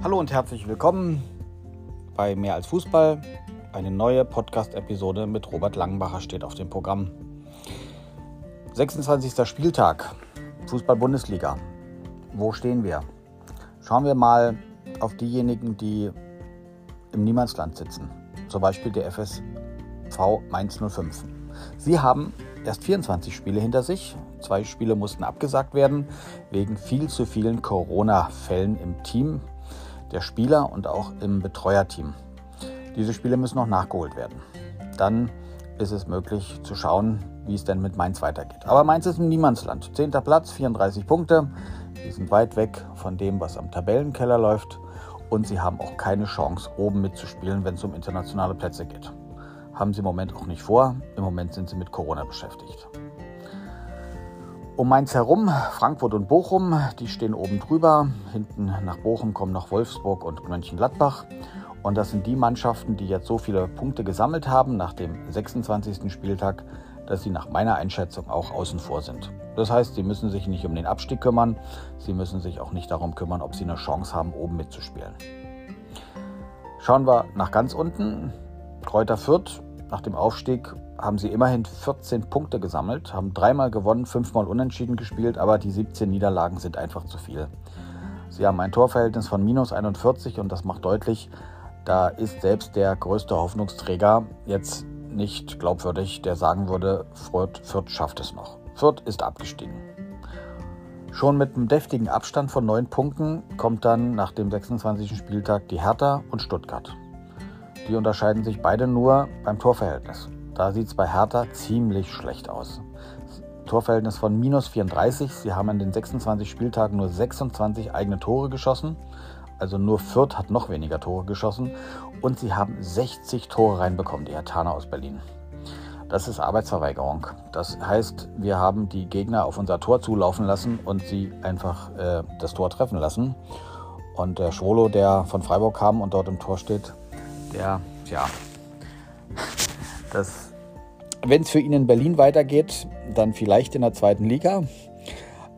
Hallo und herzlich willkommen bei Mehr als Fußball. Eine neue Podcast-Episode mit Robert Langenbacher steht auf dem Programm. 26. Spieltag, Fußball-Bundesliga. Wo stehen wir? Schauen wir mal auf diejenigen, die im Niemandsland sitzen. Zum Beispiel der FSV Mainz 05. Sie haben erst 24 Spiele hinter sich. Zwei Spiele mussten abgesagt werden wegen viel zu vielen Corona-Fällen im Team der Spieler und auch im Betreuerteam. Diese Spiele müssen noch nachgeholt werden. Dann ist es möglich zu schauen, wie es denn mit Mainz weitergeht. Aber Mainz ist ein Niemandsland. Zehnter Platz, 34 Punkte. Die sind weit weg von dem, was am Tabellenkeller läuft. Und sie haben auch keine Chance, oben mitzuspielen, wenn es um internationale Plätze geht. Haben sie im Moment auch nicht vor. Im Moment sind sie mit Corona beschäftigt. Um Mainz herum, Frankfurt und Bochum, die stehen oben drüber. Hinten nach Bochum kommen noch Wolfsburg und Mönchengladbach. Und das sind die Mannschaften, die jetzt so viele Punkte gesammelt haben nach dem 26. Spieltag, dass sie nach meiner Einschätzung auch außen vor sind. Das heißt, sie müssen sich nicht um den Abstieg kümmern, sie müssen sich auch nicht darum kümmern, ob sie eine Chance haben, oben mitzuspielen. Schauen wir nach ganz unten. Kräuter Fürth nach dem Aufstieg haben sie immerhin 14 Punkte gesammelt, haben dreimal gewonnen, fünfmal unentschieden gespielt, aber die 17 Niederlagen sind einfach zu viel. Sie haben ein Torverhältnis von minus 41 und das macht deutlich, da ist selbst der größte Hoffnungsträger jetzt nicht glaubwürdig, der sagen würde, Fürth, Fürth schafft es noch. Fürth ist abgestiegen. Schon mit einem deftigen Abstand von neun Punkten kommt dann nach dem 26. Spieltag die Hertha und Stuttgart. Die unterscheiden sich beide nur beim Torverhältnis. Da sieht es bei Hertha ziemlich schlecht aus. Torverhältnis von minus 34. Sie haben an den 26 Spieltagen nur 26 eigene Tore geschossen. Also nur Fürth hat noch weniger Tore geschossen. Und sie haben 60 Tore reinbekommen, die Hertaner aus Berlin. Das ist Arbeitsverweigerung. Das heißt, wir haben die Gegner auf unser Tor zulaufen lassen und sie einfach äh, das Tor treffen lassen. Und der Schwolo, der von Freiburg kam und dort im Tor steht, der, ja, das wenn es für ihn in Berlin weitergeht, dann vielleicht in der zweiten Liga.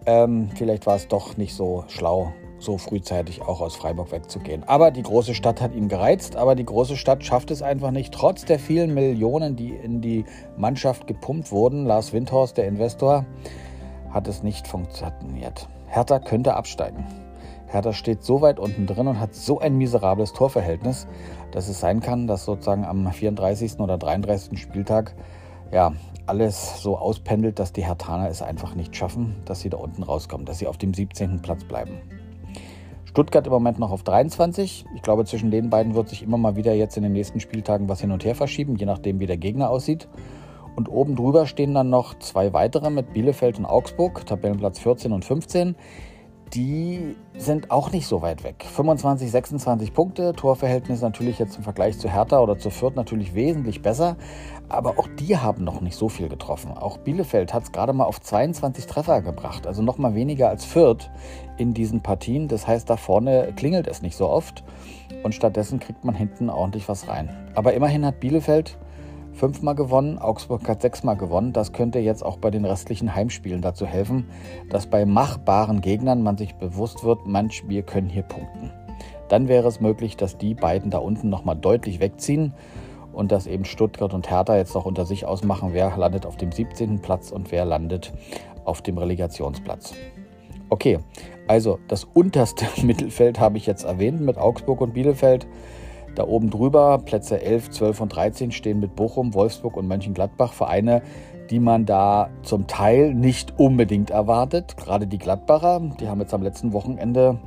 Ähm, vielleicht war es doch nicht so schlau, so frühzeitig auch aus Freiburg wegzugehen. Aber die große Stadt hat ihn gereizt, aber die große Stadt schafft es einfach nicht, trotz der vielen Millionen, die in die Mannschaft gepumpt wurden. Lars Windhorst, der Investor, hat es nicht funktioniert. Hertha könnte absteigen. Hertha steht so weit unten drin und hat so ein miserables Torverhältnis, dass es sein kann, dass sozusagen am 34. oder 33. Spieltag ja, alles so auspendelt, dass die Hertaner es einfach nicht schaffen, dass sie da unten rauskommen, dass sie auf dem 17. Platz bleiben. Stuttgart im Moment noch auf 23. Ich glaube, zwischen den beiden wird sich immer mal wieder jetzt in den nächsten Spieltagen was hin und her verschieben, je nachdem, wie der Gegner aussieht. Und oben drüber stehen dann noch zwei weitere mit Bielefeld und Augsburg, Tabellenplatz 14 und 15 die sind auch nicht so weit weg. 25, 26 Punkte, Torverhältnis natürlich jetzt im Vergleich zu Hertha oder zu Fürth natürlich wesentlich besser, aber auch die haben noch nicht so viel getroffen. Auch Bielefeld hat es gerade mal auf 22 Treffer gebracht, also noch mal weniger als Fürth in diesen Partien. Das heißt, da vorne klingelt es nicht so oft und stattdessen kriegt man hinten ordentlich was rein. Aber immerhin hat Bielefeld fünfmal gewonnen, Augsburg hat sechsmal gewonnen. Das könnte jetzt auch bei den restlichen Heimspielen dazu helfen, dass bei machbaren Gegnern man sich bewusst wird, manch, wir können hier punkten. Dann wäre es möglich, dass die beiden da unten nochmal deutlich wegziehen und dass eben Stuttgart und Hertha jetzt noch unter sich ausmachen, wer landet auf dem 17. Platz und wer landet auf dem Relegationsplatz. Okay, also das unterste Mittelfeld habe ich jetzt erwähnt mit Augsburg und Bielefeld. Da oben drüber, Plätze 11, 12 und 13 stehen mit Bochum, Wolfsburg und Mönchengladbach Vereine, die man da zum Teil nicht unbedingt erwartet. Gerade die Gladbacher, die haben jetzt am letzten Wochenende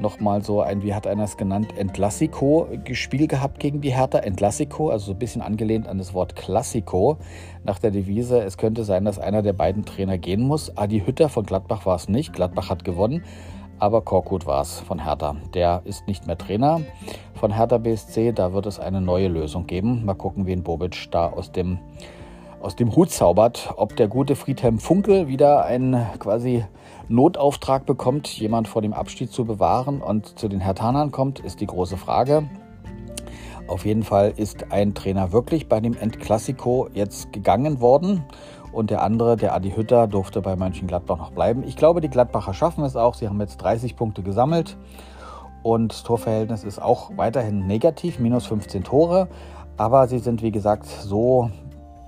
nochmal so ein, wie hat einer es genannt, Entlassico-Spiel gehabt gegen die Hertha. Entlassico, also so ein bisschen angelehnt an das Wort Klassiko, nach der Devise, es könnte sein, dass einer der beiden Trainer gehen muss. Adi Hütter von Gladbach war es nicht. Gladbach hat gewonnen aber Korkut war es von Hertha. Der ist nicht mehr Trainer von Hertha BSC. Da wird es eine neue Lösung geben. Mal gucken, wen Bobic da aus dem, aus dem Hut zaubert. Ob der gute Friedhelm Funkel wieder einen quasi Notauftrag bekommt, jemand vor dem Abstieg zu bewahren und zu den Herthanern kommt, ist die große Frage. Auf jeden Fall ist ein Trainer wirklich bei dem Endklassiko jetzt gegangen worden und der andere, der Adi Hütter, durfte bei Mönchengladbach noch bleiben. Ich glaube, die Gladbacher schaffen es auch. Sie haben jetzt 30 Punkte gesammelt und das Torverhältnis ist auch weiterhin negativ, minus 15 Tore. Aber sie sind, wie gesagt, so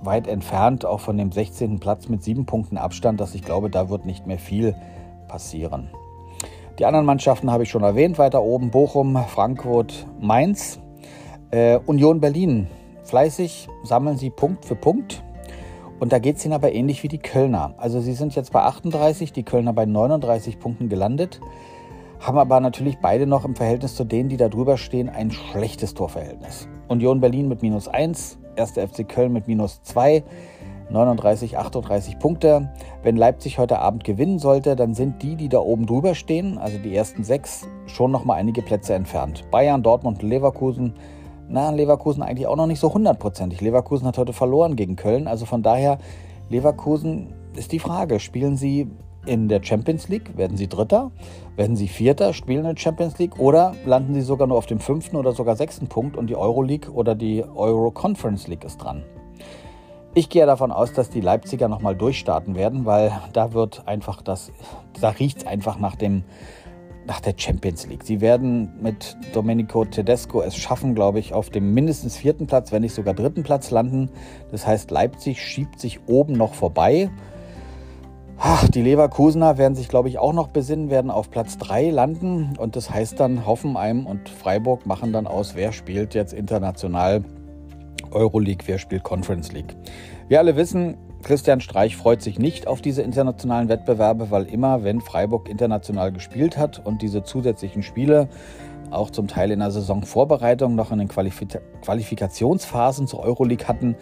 weit entfernt, auch von dem 16. Platz mit sieben Punkten Abstand, dass ich glaube, da wird nicht mehr viel passieren. Die anderen Mannschaften habe ich schon erwähnt, weiter oben Bochum, Frankfurt, Mainz, äh, Union Berlin. Fleißig sammeln sie Punkt für Punkt. Und da geht es ihnen aber ähnlich wie die Kölner. Also sie sind jetzt bei 38, die Kölner bei 39 Punkten gelandet, haben aber natürlich beide noch im Verhältnis zu denen, die da drüber stehen, ein schlechtes Torverhältnis. Union Berlin mit minus 1, 1. FC Köln mit minus 2, 39, 38 Punkte. Wenn Leipzig heute Abend gewinnen sollte, dann sind die, die da oben drüber stehen, also die ersten sechs, schon noch mal einige Plätze entfernt. Bayern, Dortmund und Leverkusen na, Leverkusen eigentlich auch noch nicht so hundertprozentig. Leverkusen hat heute verloren gegen Köln. Also von daher, Leverkusen ist die Frage. Spielen sie in der Champions League? Werden sie Dritter? Werden sie Vierter? Spielen in der Champions League? Oder landen sie sogar nur auf dem fünften oder sogar sechsten Punkt und die Euroleague oder die Euro Conference League ist dran? Ich gehe davon aus, dass die Leipziger nochmal durchstarten werden, weil da wird einfach das, da riecht es einfach nach dem nach der Champions League. Sie werden mit Domenico Tedesco es schaffen, glaube ich, auf dem mindestens vierten Platz, wenn nicht sogar dritten Platz landen. Das heißt, Leipzig schiebt sich oben noch vorbei. Ach, die Leverkusener werden sich, glaube ich, auch noch besinnen, werden auf Platz 3 landen. Und das heißt dann, Hoffenheim und Freiburg machen dann aus, wer spielt jetzt international Euroleague, wer spielt Conference League. Wir alle wissen, Christian Streich freut sich nicht auf diese internationalen Wettbewerbe, weil immer, wenn Freiburg international gespielt hat und diese zusätzlichen Spiele auch zum Teil in der Saisonvorbereitung noch in den Qualifik Qualifikationsphasen zur Euroleague hatten,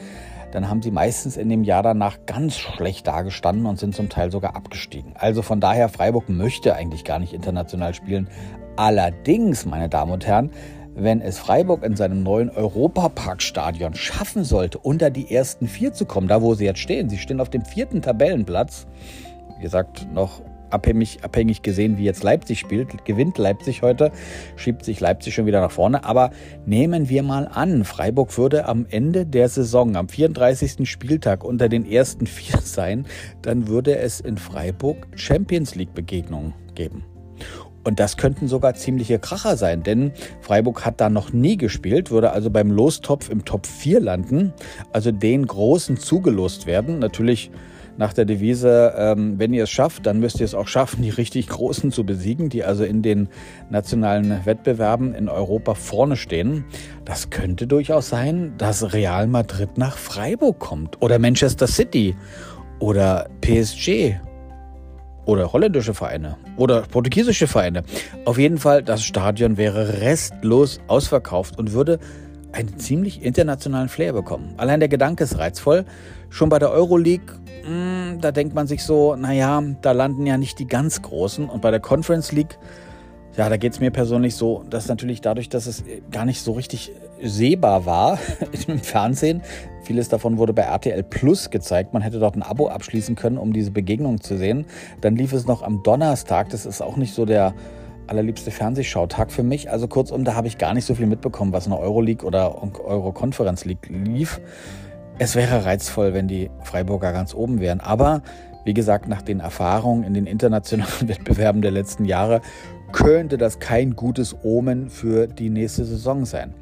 dann haben sie meistens in dem Jahr danach ganz schlecht dagestanden und sind zum Teil sogar abgestiegen. Also von daher, Freiburg möchte eigentlich gar nicht international spielen. Allerdings, meine Damen und Herren, wenn es Freiburg in seinem neuen Europaparkstadion schaffen sollte, unter die ersten vier zu kommen, da wo sie jetzt stehen, sie stehen auf dem vierten Tabellenplatz, wie gesagt, noch abhängig, abhängig gesehen, wie jetzt Leipzig spielt, gewinnt Leipzig heute, schiebt sich Leipzig schon wieder nach vorne. Aber nehmen wir mal an, Freiburg würde am Ende der Saison, am 34. Spieltag unter den ersten vier sein, dann würde es in Freiburg Champions League Begegnungen geben. Und das könnten sogar ziemliche Kracher sein, denn Freiburg hat da noch nie gespielt, würde also beim Lostopf im Top 4 landen, also den Großen zugelost werden. Natürlich nach der Devise, ähm, wenn ihr es schafft, dann müsst ihr es auch schaffen, die richtig Großen zu besiegen, die also in den nationalen Wettbewerben in Europa vorne stehen. Das könnte durchaus sein, dass Real Madrid nach Freiburg kommt oder Manchester City oder PSG oder holländische Vereine oder portugiesische Vereine. Auf jeden Fall, das Stadion wäre restlos ausverkauft und würde einen ziemlich internationalen Flair bekommen. Allein der Gedanke ist reizvoll. Schon bei der Euroleague, mh, hm, da denkt man sich so, naja, da landen ja nicht die ganz Großen. Und bei der Conference League, ja, da geht es mir persönlich so, dass natürlich dadurch, dass es gar nicht so richtig sehbar war im Fernsehen, Vieles davon wurde bei RTL Plus gezeigt. Man hätte dort ein Abo abschließen können, um diese Begegnung zu sehen. Dann lief es noch am Donnerstag. Das ist auch nicht so der allerliebste Fernsehschautag für mich. Also kurzum, da habe ich gar nicht so viel mitbekommen, was in der Euroleague oder Euro-Conference League lief. Es wäre reizvoll, wenn die Freiburger ganz oben wären. Aber wie gesagt, nach den Erfahrungen in den internationalen Wettbewerben der letzten Jahre könnte das kein gutes Omen für die nächste Saison sein.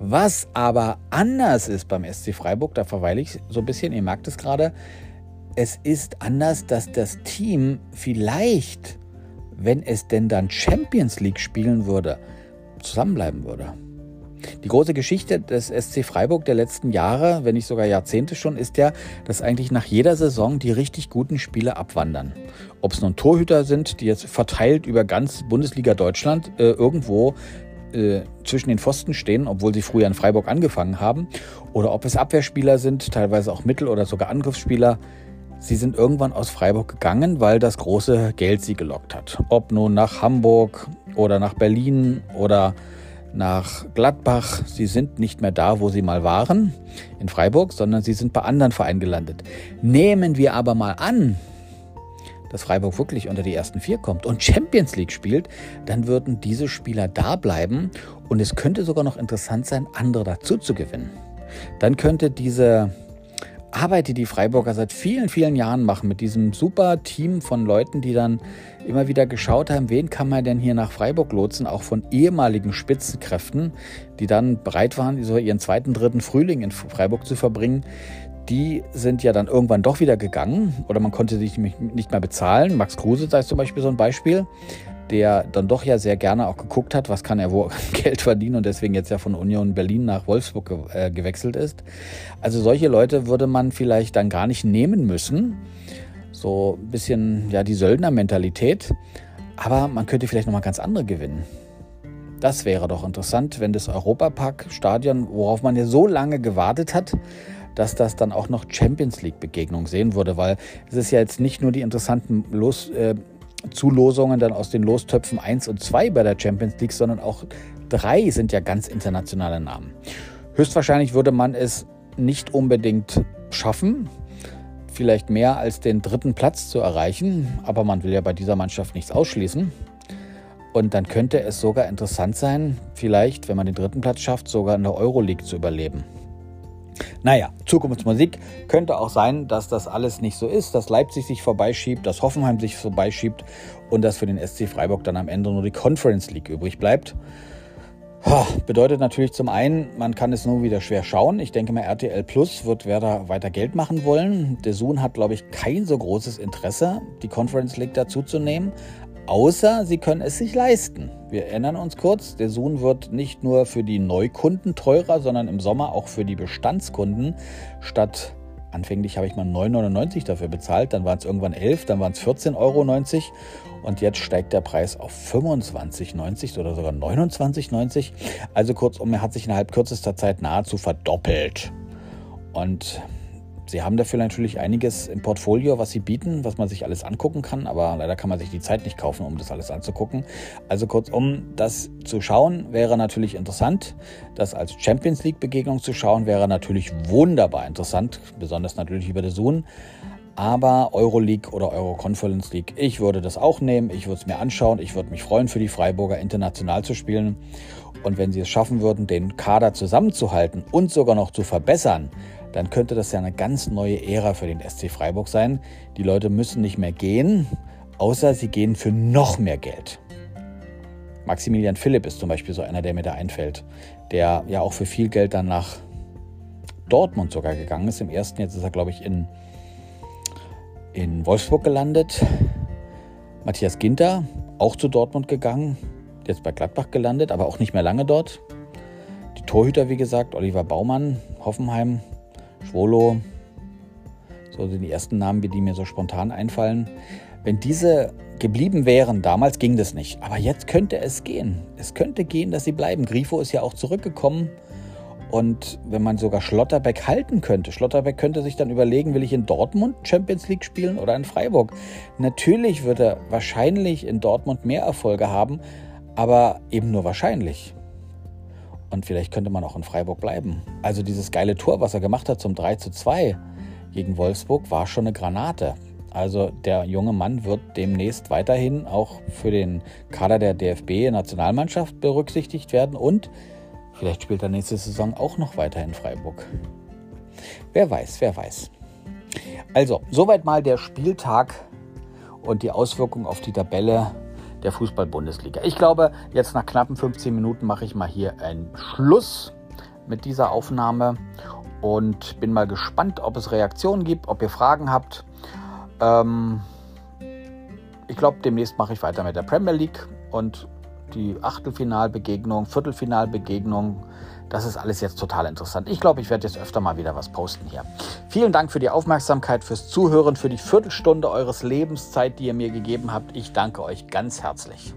Was aber anders ist beim SC Freiburg, da verweile ich so ein bisschen, ihr merkt es gerade, es ist anders, dass das Team vielleicht, wenn es denn dann Champions League spielen würde, zusammenbleiben würde. Die große Geschichte des SC Freiburg der letzten Jahre, wenn nicht sogar Jahrzehnte schon, ist ja, dass eigentlich nach jeder Saison die richtig guten Spieler abwandern. Ob es nun Torhüter sind, die jetzt verteilt über ganz Bundesliga Deutschland äh, irgendwo äh, zwischen den Pfosten stehen, obwohl sie früher in Freiburg angefangen haben, oder ob es Abwehrspieler sind, teilweise auch Mittel- oder sogar Angriffsspieler. Sie sind irgendwann aus Freiburg gegangen, weil das große Geld sie gelockt hat. Ob nun nach Hamburg oder nach Berlin oder nach Gladbach. Sie sind nicht mehr da, wo sie mal waren, in Freiburg, sondern sie sind bei anderen Vereinen gelandet. Nehmen wir aber mal an, dass Freiburg wirklich unter die ersten vier kommt und Champions League spielt, dann würden diese Spieler da bleiben und es könnte sogar noch interessant sein, andere dazu zu gewinnen. Dann könnte diese Arbeit, die die Freiburger seit vielen, vielen Jahren machen, mit diesem super Team von Leuten, die dann immer wieder geschaut haben, wen kann man denn hier nach Freiburg lotsen, auch von ehemaligen Spitzenkräften, die dann bereit waren, ihren zweiten, dritten Frühling in Freiburg zu verbringen. Die sind ja dann irgendwann doch wieder gegangen oder man konnte sich nicht mehr bezahlen. Max Kruse sei zum Beispiel so ein Beispiel der dann doch ja sehr gerne auch geguckt hat, was kann er wo Geld verdienen und deswegen jetzt ja von Union Berlin nach Wolfsburg ge äh, gewechselt ist. Also solche Leute würde man vielleicht dann gar nicht nehmen müssen. So ein bisschen ja die Söldnermentalität. Aber man könnte vielleicht nochmal ganz andere gewinnen. Das wäre doch interessant, wenn das Europapark-Stadion, worauf man ja so lange gewartet hat, dass das dann auch noch Champions League-Begegnung sehen würde, weil es ist ja jetzt nicht nur die interessanten Los, äh, Zulosungen dann aus den Lostöpfen 1 und 2 bei der Champions League, sondern auch 3 sind ja ganz internationale Namen. Höchstwahrscheinlich würde man es nicht unbedingt schaffen, vielleicht mehr als den dritten Platz zu erreichen, aber man will ja bei dieser Mannschaft nichts ausschließen. Und dann könnte es sogar interessant sein, vielleicht, wenn man den dritten Platz schafft, sogar in der Euroleague zu überleben. Naja, Zukunftsmusik könnte auch sein, dass das alles nicht so ist, dass Leipzig sich vorbeischiebt, dass Hoffenheim sich vorbeischiebt und dass für den SC Freiburg dann am Ende nur die Conference League übrig bleibt. Bedeutet natürlich zum einen, man kann es nur wieder schwer schauen. Ich denke mal, RTL Plus wird Werder weiter Geld machen wollen. Der Sohn hat, glaube ich, kein so großes Interesse, die Conference League dazuzunehmen außer sie können es sich leisten. Wir erinnern uns kurz, der Zoom wird nicht nur für die Neukunden teurer, sondern im Sommer auch für die Bestandskunden. Statt anfänglich habe ich mal 9,99 dafür bezahlt, dann waren es irgendwann 11, dann waren es 14,90 Euro und jetzt steigt der Preis auf 25,90 oder sogar 29,90. Also kurzum, er hat sich innerhalb kürzester Zeit nahezu verdoppelt. Und Sie haben dafür natürlich einiges im Portfolio, was Sie bieten, was man sich alles angucken kann, aber leider kann man sich die Zeit nicht kaufen, um das alles anzugucken. Also kurzum, das zu schauen wäre natürlich interessant. Das als Champions League-Begegnung zu schauen wäre natürlich wunderbar interessant, besonders natürlich über den Zoom. Aber Euroleague oder Euro Conference League, ich würde das auch nehmen, ich würde es mir anschauen, ich würde mich freuen, für die Freiburger international zu spielen. Und wenn sie es schaffen würden, den Kader zusammenzuhalten und sogar noch zu verbessern, dann könnte das ja eine ganz neue Ära für den SC Freiburg sein. Die Leute müssen nicht mehr gehen, außer sie gehen für noch mehr Geld. Maximilian Philipp ist zum Beispiel so einer, der mir da einfällt, der ja auch für viel Geld dann nach Dortmund sogar gegangen ist. Im ersten, jetzt ist er, glaube ich, in, in Wolfsburg gelandet. Matthias Ginter, auch zu Dortmund gegangen, jetzt bei Gladbach gelandet, aber auch nicht mehr lange dort. Die Torhüter, wie gesagt, Oliver Baumann, Hoffenheim, Schwolo, so sind die ersten Namen, die mir so spontan einfallen. Wenn diese geblieben wären, damals ging das nicht. Aber jetzt könnte es gehen. Es könnte gehen, dass sie bleiben. Grifo ist ja auch zurückgekommen. Und wenn man sogar Schlotterbeck halten könnte, Schlotterbeck könnte sich dann überlegen, will ich in Dortmund Champions League spielen oder in Freiburg? Natürlich wird er wahrscheinlich in Dortmund mehr Erfolge haben, aber eben nur wahrscheinlich. Und vielleicht könnte man auch in Freiburg bleiben. Also dieses geile Tor, was er gemacht hat zum 3 zu 2 gegen Wolfsburg, war schon eine Granate. Also der junge Mann wird demnächst weiterhin auch für den Kader der DFB-Nationalmannschaft berücksichtigt werden und vielleicht spielt er nächste Saison auch noch weiter in Freiburg. Wer weiß, wer weiß. Also, soweit mal der Spieltag und die Auswirkungen auf die Tabelle der Fußball-Bundesliga. Ich glaube, jetzt nach knappen 15 Minuten mache ich mal hier einen Schluss mit dieser Aufnahme und bin mal gespannt, ob es Reaktionen gibt, ob ihr Fragen habt. Ähm, ich glaube, demnächst mache ich weiter mit der Premier League und die Achtelfinalbegegnung, Viertelfinalbegegnung. Das ist alles jetzt total interessant. Ich glaube, ich werde jetzt öfter mal wieder was posten hier. Vielen Dank für die Aufmerksamkeit, fürs Zuhören, für die Viertelstunde eures Lebenszeit, die ihr mir gegeben habt. Ich danke euch ganz herzlich.